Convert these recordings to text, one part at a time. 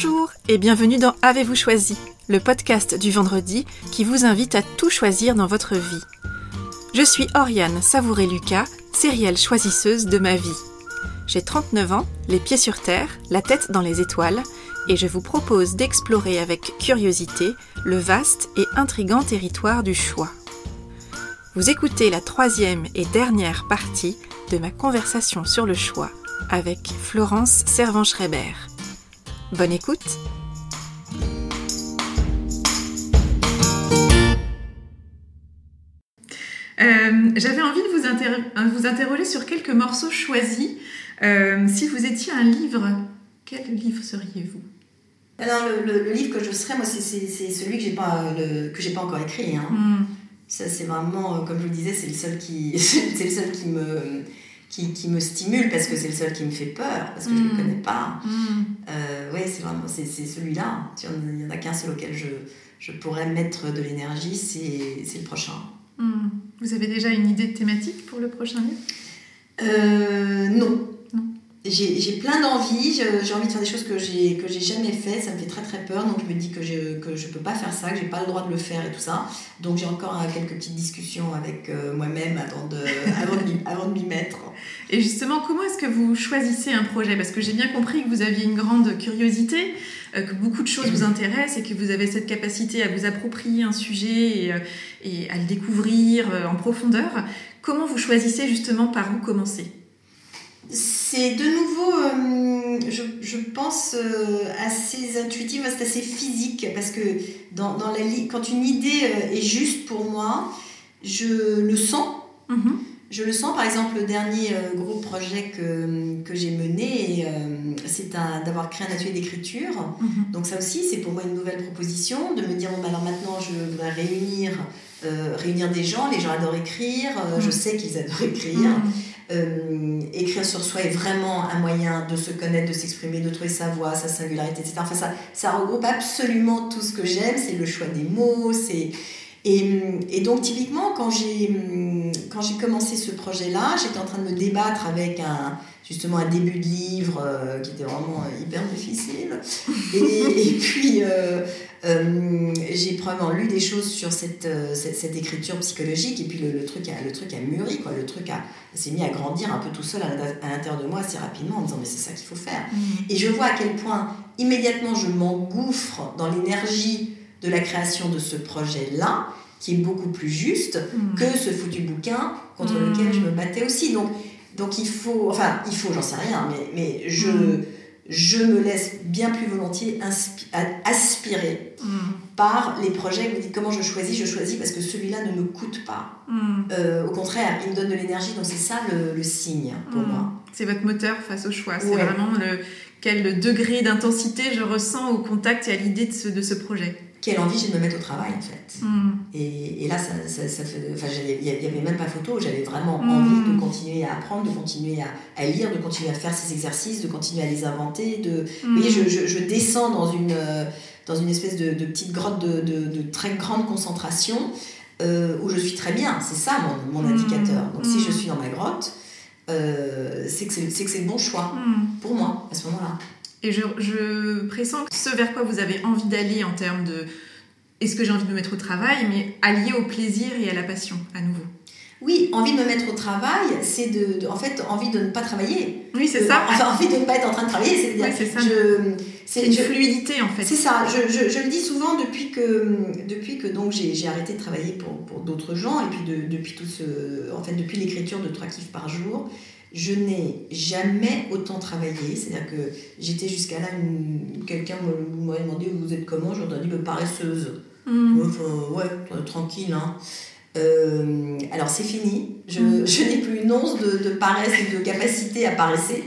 Bonjour et bienvenue dans Avez-vous choisi, le podcast du vendredi qui vous invite à tout choisir dans votre vie. Je suis Oriane Savouré-Lucas, sérielle choisisseuse de ma vie. J'ai 39 ans, les pieds sur terre, la tête dans les étoiles, et je vous propose d'explorer avec curiosité le vaste et intrigant territoire du choix. Vous écoutez la troisième et dernière partie de ma conversation sur le choix avec Florence Servan-Schreiber. Bonne écoute euh, J'avais envie de vous, vous, interroger sur quelques morceaux choisis. Euh, si vous étiez un livre, quel livre seriez-vous? Alors, le, livre que je serais, moi, c'est celui que j'ai pas, que j'ai pas encore écrit. Hein. Hmm. Ça, c'est vraiment, comme je vous le disais, c'est le seul qui, c'est le seul qui me, qui, qui, me stimule parce que c'est le seul qui me fait peur, parce que je ne le mm. connais pas. Mm. Euh, oui, c'est vraiment c'est, celui-là. Il n'y en a qu'un seul auquel je, je pourrais mettre de l'énergie, c'est, c'est le prochain. Mm. Vous avez déjà une idée de thématique pour le prochain livre? Euh, Non j'ai plein d'envies, j'ai envie de faire des choses que j'ai que j'ai jamais fait, ça me fait très très peur, donc je me dis que je que je peux pas faire ça, que j'ai pas le droit de le faire et tout ça. Donc j'ai encore euh, quelques petites discussions avec euh, moi-même avant de avant de m'y mettre. Et justement, comment est-ce que vous choisissez un projet? Parce que j'ai bien compris que vous aviez une grande curiosité, euh, que beaucoup de choses vous intéressent et que vous avez cette capacité à vous approprier un sujet et, et à le découvrir en profondeur. Comment vous choisissez justement par où commencer? C'est de nouveau, euh, je, je, pense, euh, assez intuitif, c'est assez physique, parce que dans, dans la, quand une idée euh, est juste pour moi, je le sens. Mm-hmm. Je le sens, par exemple, le dernier gros projet que, que j'ai mené, c'est d'avoir créé un atelier d'écriture. Mm-hmm. Donc ça aussi, c'est pour moi une nouvelle proposition, de me dire, bon, bah, alors maintenant, je voudrais réunir, réunir des gens, les gens adorent écrire, je mm-hmm. sais qu'ils adorent écrire. Euh, écrire sur soi est vraiment un moyen de se connaître, de s'exprimer, de trouver sa voix, sa singularité, etc. Enfin, ça, ça regroupe absolument tout ce que j'aime, c'est le choix des mots, c'est... Et, et, donc typiquement, quand j'ai, quand j'ai commencé ce projet-là, j'étais en train de me débattre avec un, justement un début de livre euh, qui était vraiment hyper difficile. Et, et puis, euh, euh, j'ai probablement lu des choses sur cette, euh, cette, écriture psychologique et puis le, truc, a, le truc a mûri, quoi. le truc a, s'est mis à grandir un peu tout seul à, l'intérieur de moi assez rapidement en me disant mais c'est ça qu'il faut faire. Mmh. Et je vois à quel point immédiatement je m'engouffre dans l'énergie de la création de ce projet-là qui est beaucoup plus juste mmh. que ce foutu bouquin contre mmh. lequel je me battais aussi. Donc, donc il faut, enfin il faut, j'en sais rien, mais, mais je je me laisse bien plus volontiers aspirer par les projets. Vous dites comment je choisis Je choisis parce que celui-là ne me coûte pas. Euh, au contraire, il me donne de l'énergie, donc c'est ça le, signe pour moi. C'est votre moteur face au choix. C'est vraiment le, quel degré d'intensité je ressens au contact et à l'idée de ce, de ce projet quelle envie j'ai de me mettre au travail en fait. Mm. Et, et, là, ça, ça, ça fait. Enfin, il n'y avait même pas photo, j'avais vraiment mm. envie de continuer à apprendre, de continuer à, à, lire, de continuer à faire ces exercices, de continuer à les inventer. De... Vous voyez, je, je, je, descends dans une, dans une espèce de, de petite grotte de, de, de, très grande concentration euh, où je suis très bien. C'est ça mon, mon mm. indicateur. Donc si je suis dans ma grotte, euh, c'est que c'est le bon choix pour moi à ce moment-là. Et je, je pressens que ce vers quoi vous avez envie d'aller en termes de est-ce que j'ai envie de me mettre au travail, mais allié au plaisir et à la passion, à nouveau. Oui, envie de me mettre au travail, c'est de, en fait envie de ne pas travailler. Oui, c'est ça. Enfin, envie de ne pas être en train de travailler, c'est-à-dire. Oui, c'est ça. C'est une fluidité en fait. C'est ça. Je, je, je, le dis souvent depuis que, depuis que donc j'ai arrêté de travailler pour, pour d'autres gens et puis de, depuis tout ce, en fait depuis l'écriture de trois kiffs par jour, je n'ai jamais autant travaillé. C'est-à-dire que j'étais jusqu'à là, quelqu'un m'aurait demandé vous êtes comment, j'aurais dit bah, paresseuse. Mmh. ouais, tranquille. Hein. Euh, alors c'est fini, je, mm. je n'ai plus une once de, de, paresse et de capacité à paresser.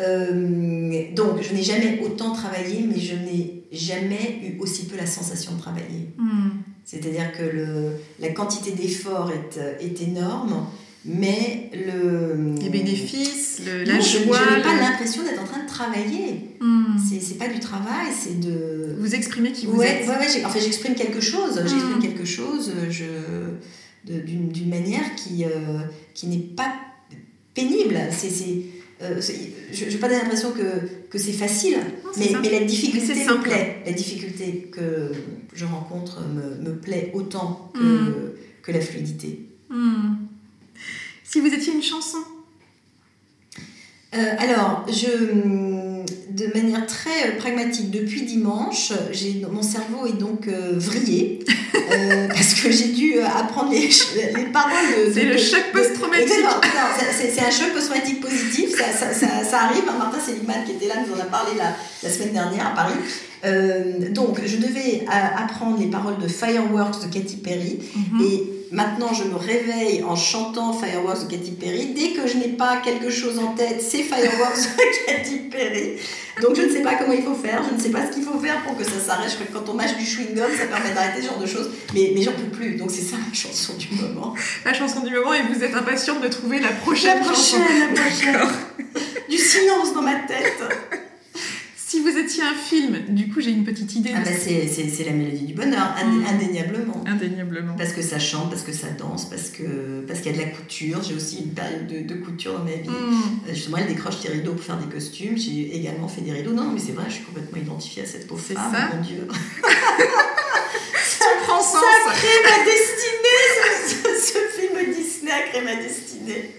Euh, donc je n'ai jamais autant travaillé, mais je n'ai jamais eu aussi peu la sensation de travailler. Mm. C'est-à-dire que le, la quantité d'effort est, est énorme mais le les bénéfices le, la joie je n'ai pas l'impression d'être en train de travailler hmm. c'est pas du travail c'est de vous exprimer qui vous êtes ouais, ouais, enfin j'exprime quelque chose hmm. j'exprime quelque chose je d'une manière qui euh, qui n'est pas pénible c'est euh, je n'ai pas l'impression que, que c'est facile, mais, mais, la difficulté me plaît. La difficulté que je rencontre me, me plaît autant que, hmm. que la fluidité. Hmm. Si vous étiez une chanson euh, alors, je, de manière très euh, pragmatique, depuis dimanche, mon cerveau est donc euh, vrillé euh, parce que j'ai dû apprendre les, les paroles de. C'est le choc post-traumatique. C'est un choc post-traumatique positif, ça, ça, ça, ça arrive. Martin Seligman, qui était là, nous en a parlé la, la semaine dernière à Paris. donc, je devais apprendre les paroles de Fireworks de Katy Perry mhm. et Maintenant, je me réveille en chantant Fireworks de Katy Perry. Dès que je n'ai pas quelque chose en tête, c'est Fireworks de Katy Perry. Donc, je ne sais pas comment il faut faire. Je ne sais pas ce qu'il faut faire pour que ça s'arrête. Je crois que quand on mâche du chewing-gum, ça permet d'arrêter ce genre de choses. Mais, mais j'en peux plus. Donc, c'est ça la chanson du moment. La chanson du moment, et vous êtes impatiente de trouver la prochaine, la prochaine La prochaine. Du silence dans ma tête. Si vous étiez un film, du coup j'ai une petite idée. Ah bah c'est la mélodie du bonheur, mm. indéniablement. Indéniablement. Parce que ça chante, parce que ça danse, parce que parce qu'il y a de la couture. J'ai aussi une période de, de couture dans ma vie. Mm. Euh, justement, elle décroche des rideaux pour faire des costumes. J'ai également fait des rideaux. Non, mais c'est vrai, je suis complètement identifiée à cette pauvre femme. Ça mon Dieu. ça prend sens. Ça crée ma destinée. Ce, ce film Disney a créé ma destinée.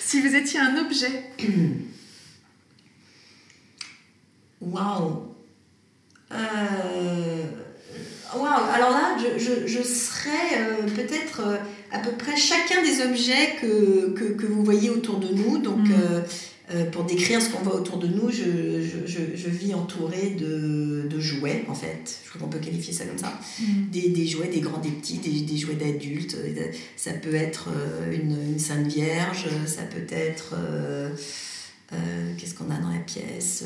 si vous étiez un objet. Waouh euh, Waouh Alors là, je, je, je serais euh, peut-être euh, à peu près chacun des objets que, que, que, vous voyez autour de nous. Donc, mm. pour décrire ce qu'on voit autour de nous, je, je vis entourée de, de, jouets, en fait. Je crois qu'on peut qualifier ça comme ça. Mm. Des, des, jouets, des grands, des petits, des, des jouets d'adultes. Ça peut être une, une, Sainte Vierge, ça peut être... Qu'est-ce qu'on a dans la pièce?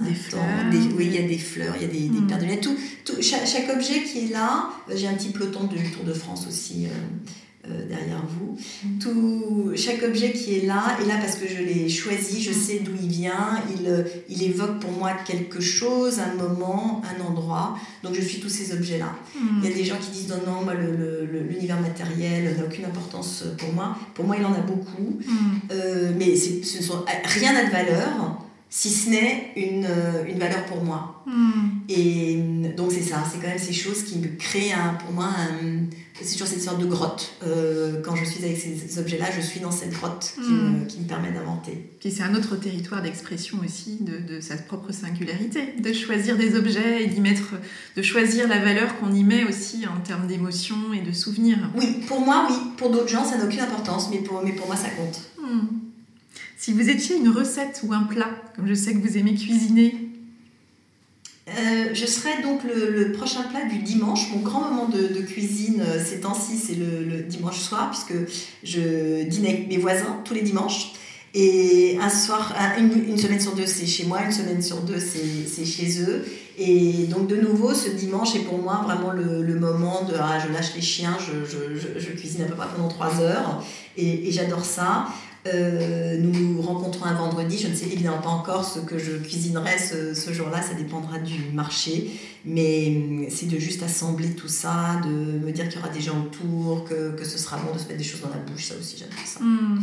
Des fleurs. oui, il y a des fleurs, il y a des, des paires de lunettes. Tout, tout, chaque, chaque, objet qui est là, euh, j'ai un petit peloton du Tour de France aussi euh, euh, derrière vous. Mm. Tout, chaque objet qui est là est là parce que je l'ai choisi, je mm. sais d'où il vient, il, il évoque pour moi quelque chose, un moment, un endroit. Donc je suis tous ces objets-là. Mm. Il y a des gens qui disent non, non, moi l'univers matériel n'a aucune importance pour moi. Pour moi, il en a beaucoup. mais ce sont, rien n'a de valeur si ce n'est une, euh, une, valeur pour moi. Hmm. Et donc c'est ça, c'est quand même ces choses qui me créent un, pour moi c'est toujours cette sorte de grotte. Euh, quand je suis avec ces, objets-là, je suis dans cette grotte qui, me, hmm. qui me, permet d'inventer. Puis c'est un autre territoire d'expression aussi de, de, sa propre singularité, de choisir des objets et d'y mettre, de choisir la valeur qu'on y met aussi en termes d'émotions et de souvenirs. Oui, pour moi oui, pour d'autres gens ça n'a aucune importance, mais pour, mais pour moi ça compte. Hmm. Si vous étiez une recette ou un plat, comme je sais que vous aimez cuisiner, euh, je serais donc le, prochain plat du dimanche. Mon grand moment de, cuisine euh, ces temps-ci, c'est le, dimanche soir, puisque je dîne avec mes voisins tous les dimanches. Et un soir, une, semaine sur deux, c'est chez moi, une semaine sur deux, c'est chez eux. Et donc, de nouveau, ce dimanche est pour moi vraiment le, moment de ah, je lâche les chiens, je, cuisine à peu près pendant trois heures. Et j'adore ça. Euh, nous nous rencontrons un vendredi. Je ne sais évidemment pas encore ce que je cuisinerai ce, jour-là. Ça dépendra du marché. Mais hum, c'est de juste assembler tout ça, de me dire qu'il y aura des gens autour, que, que, ce sera bon de se mettre des choses dans la bouche. Ça aussi, j'adore ça. Hmm.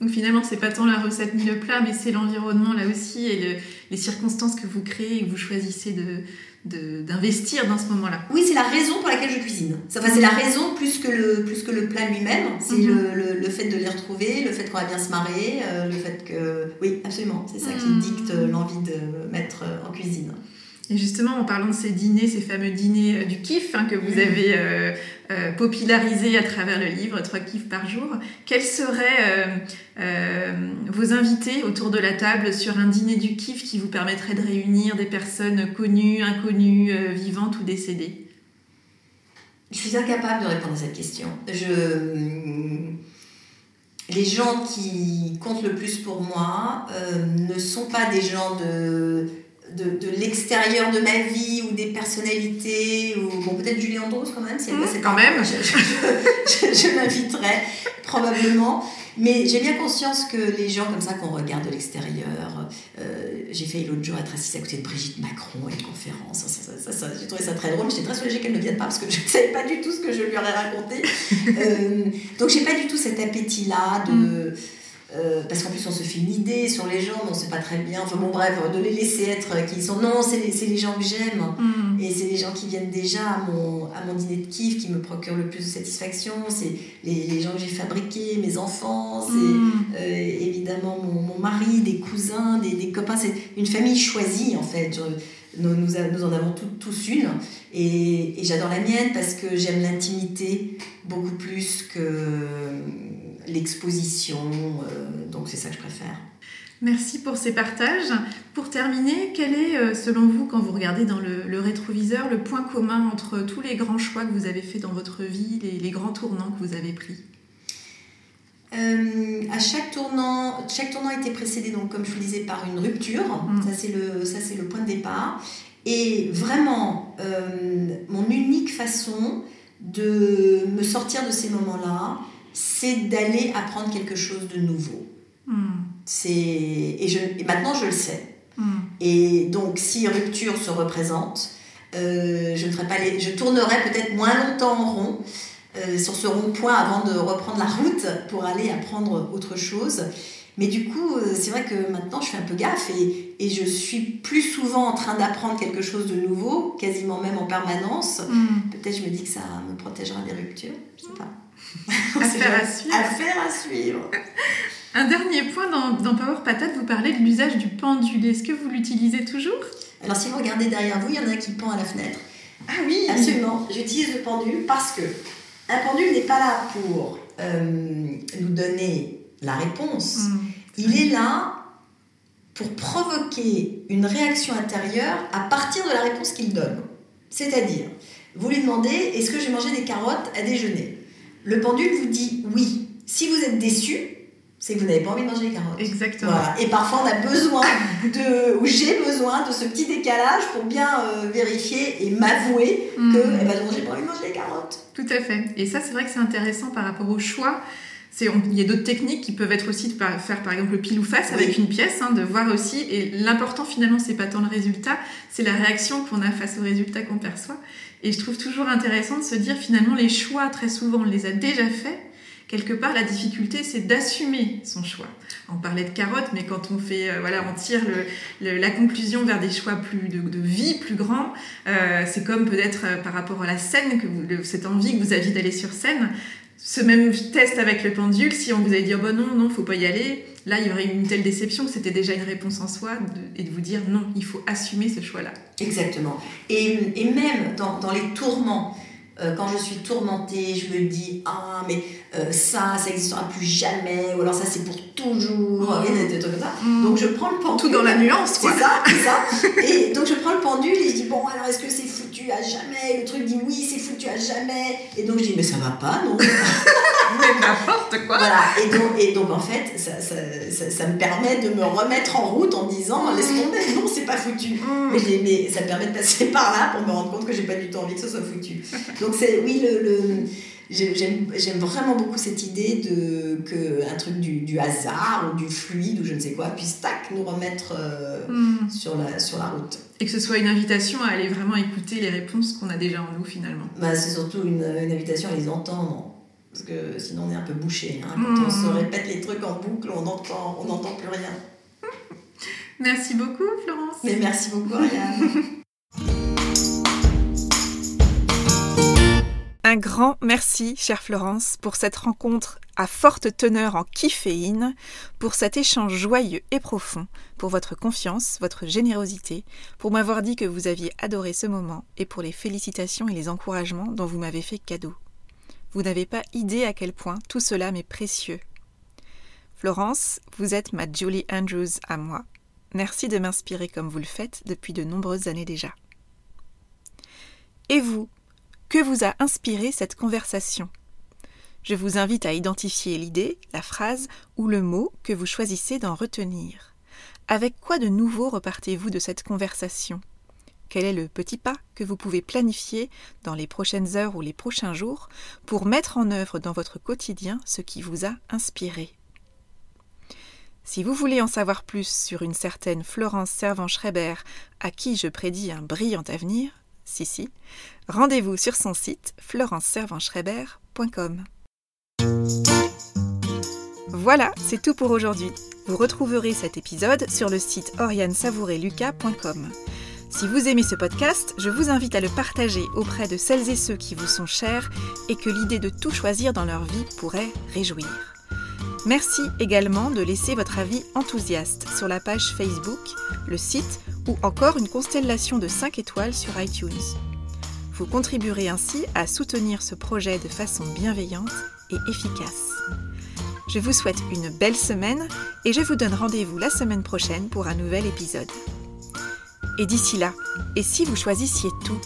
Donc finalement, c'est pas tant la recette ni le plat, mais c'est l'environnement là aussi et les circonstances que vous créez et que vous choisissez de d'investir dans ce moment-là. Oui, c'est la raison pour laquelle je cuisine. Enfin, c'est la raison plus que le, plus que le plat lui-même. C'est mhm. le, le, fait de les retrouver, le fait qu'on va bien se marrer, euh, le fait que... Oui, absolument. C'est ça qui mhm. dicte l'envie de mettre en cuisine. Et justement, en parlant de ces dîners, ces fameux dîners euh, du kiff hein, que vous avez euh, euh, popularisé à travers le livre, trois kiffs par jour, quels seraient vos invités autour de la table sur un dîner du kiff qui vous permettrait de réunir des personnes connues, inconnues, vivantes ou décédées? Je suis incapable de répondre à cette question. Je... Les gens qui comptent le plus pour moi ne sont pas des gens de de, de l'extérieur de ma vie ou des personnalités, ou bon, peut-être Julie Andros quand même, si elle mmh, quand même. Je, je, probablement. Mais j'ai bien conscience que les gens comme ça qu'on regarde de l'extérieur, euh, j'ai failli l'autre jour être assise à côté de Brigitte Macron à une conférence. Ça, ça, j'ai trouvé ça très drôle, mais j'étais très soulagée qu'elle ne vienne pas parce que je ne savais pas du tout ce que je lui aurais raconté. euh, donc j'ai pas du tout cet appétit-là de. Mmh. Euh, parce qu'en plus, on se fait une idée sur les gens, on sait pas très bien. Enfin bon, bref, de les laisser être qui sont. Non, c'est les, les, gens que j'aime. Mm. Et c'est les gens qui viennent déjà à mon, à mon dîner de kiff qui me procurent le plus de satisfaction. C'est les, les, gens que j'ai fabriqués, mes enfants, c'est mm. euh, évidemment mon, mon, mari, des cousins, des, des copains. C'est une famille choisie, en fait. nous, nous, nous, en avons tous une. Et, et j'adore la mienne parce que j'aime l'intimité beaucoup plus que l'exposition. Euh, donc c'est ça que je préfère. Merci pour ces partages. Pour terminer, quel est, euh, selon vous, quand vous regardez dans le, rétroviseur, le point commun entre tous les grands choix que vous avez faits dans votre vie, les, les grands tournants que vous avez pris? Euh, à chaque tournant, chaque tournant a été précédé, donc, comme je vous le disais, par une rupture. Mm. Ça, c'est le, ça, c'est le point de départ. Et vraiment, mon unique façon de me sortir de ces moments-là, c'est d'aller apprendre quelque chose de nouveau. Hmm. C'est et, je, maintenant je le sais. Hmm. Et donc si rupture se représente, euh, je ne ferai pas les, je tournerai peut-être moins longtemps en rond euh, sur ce rond-point avant de reprendre la route pour aller apprendre autre chose. Mais du coup, euh, c'est vrai que maintenant, je fais un peu gaffe et, et je suis plus souvent en train d'apprendre quelque chose de nouveau, quasiment même en permanence. Hmm. Peut-être je me dis que ça me protégera des ruptures, je sais pas. Affaire à suivre. Affaire à suivre. Un dernier point dans, dans Power Patate, vous parlez de l'usage du pendule. Est-ce que vous l'utilisez toujours? Alors, si vous regardez derrière vous, il y en a qui pend à la fenêtre. Ah oui Absolument. J'utilise le pendule parce que un pendule n'est pas là pour euh, nous donner la réponse. Hmm. Il est là pour provoquer une réaction intérieure à partir de la réponse qu'il donne. C'est-à-dire, vous lui demandez est-ce que j'ai mangé des carottes à déjeuner? Le pendule vous dit oui. Si vous êtes déçu, c'est que vous n'avez pas envie de manger les carottes. Exactement. Et parfois, on a besoin de, ou j'ai besoin de ce petit décalage pour bien euh, vérifier et m'avouer que, mm. eh ben, j'ai pas envie de manger les carottes. Tout à fait. Et ça, c'est vrai que c'est intéressant par rapport au choix. Il y a d'autres techniques qui peuvent être aussi de faire par exemple le pile ou face avec une pièce, hein, de voir aussi. Et l'important finalement, c'est pas tant le résultat, c'est la réaction qu'on a face au résultat qu'on perçoit. Et je trouve toujours intéressant de se dire finalement les choix, très souvent, on les a déjà faits. Quelque part, la difficulté, c'est d'assumer son choix. On parlait de carottes, mais quand on fait, euh, voilà, on tire le, la conclusion vers des choix plus de, vie plus grands, euh, c'est comme peut-être euh, par rapport à la scène, que cette envie que vous aviez d'aller sur scène, ce même test avec le pendule, si on vous avait dit oh ben non, non, faut pas y aller, là il y aurait une telle déception, c'était déjà une réponse en soi, et de vous dire non, il faut assumer ce choix-là. Exactement. Et, et même dans, dans, les tourments, euh, quand je suis tourmentée, je me dis ah mais euh, ça, ça n'existera plus jamais, ou alors ça c'est pour toujours, et des trucs comme ça. Mm. Donc je prends le pendule. Tout dans la nuance, quoi. C'est ça, c'est ça. et donc je prends le pendule et je dis bon alors est-ce que c'est foutu à jamais? Le truc dit oui c'est foutu à jamais. Et donc je dis mais ça va pas non Mais n'importe quoi. Voilà. Et donc, et donc en fait ça, ça, ça, me permet de me remettre en route en disant laisse tomber, non c'est pas foutu. Mm. Mais, mais, ça me permet de passer par là pour me rendre compte que j'ai pas du tout envie que ce soit foutu. Donc c'est oui le, le J'aime vraiment beaucoup cette idée de que un truc du, du, hasard ou du fluide ou je ne sais quoi puisse tac nous remettre euh, hmm. sur, la, sur la route. Et que ce soit une invitation à aller vraiment écouter les réponses qu'on a déjà en nous finalement. Bah, c'est surtout une, une, invitation à les entendre. Parce que sinon on est un peu bouché. Hein. Quand on se hmm. répète les trucs en boucle, on n'entend on plus rien. Merci beaucoup Florence. Mais merci beaucoup Ariane. Un grand merci, chère Florence, pour cette rencontre à forte teneur en kifféine, pour cet échange joyeux et profond, pour votre confiance, votre générosité, pour m'avoir dit que vous aviez adoré ce moment et pour les félicitations et les encouragements dont vous m'avez fait cadeau. Vous n'avez pas idée à quel point tout cela m'est précieux. Florence, vous êtes ma Julie Andrews à moi. Merci de m'inspirer comme vous le faites depuis de nombreuses années déjà. Et vous, que vous a inspiré cette conversation? Je vous invite à identifier l'idée, la phrase ou le mot que vous choisissez d'en retenir. Avec quoi de nouveau repartez-vous de cette conversation? Quel est le petit pas que vous pouvez planifier dans les prochaines heures ou les prochains jours pour mettre en œuvre dans votre quotidien ce qui vous a inspiré si vous voulez en savoir plus sur une certaine Florence Servan-Schreiber, à qui je prédis un brillant avenir, si si, rendez-vous sur son site florence Voilà, c'est tout pour aujourd'hui. Vous retrouverez cet épisode sur le site oriansavoureluca.com. Si vous aimez ce podcast, je vous invite à le partager auprès de celles et ceux qui vous sont chers et que l'idée de tout choisir dans leur vie pourrait réjouir. Merci également de laisser votre avis enthousiaste sur la page Facebook, le site ou encore une constellation de 5 étoiles sur iTunes. Vous contribuerez ainsi à soutenir ce projet de façon bienveillante et efficace. Je vous souhaite une belle semaine et je vous donne rendez-vous la semaine prochaine pour un nouvel épisode. Et d'ici là, et si vous choisissiez tout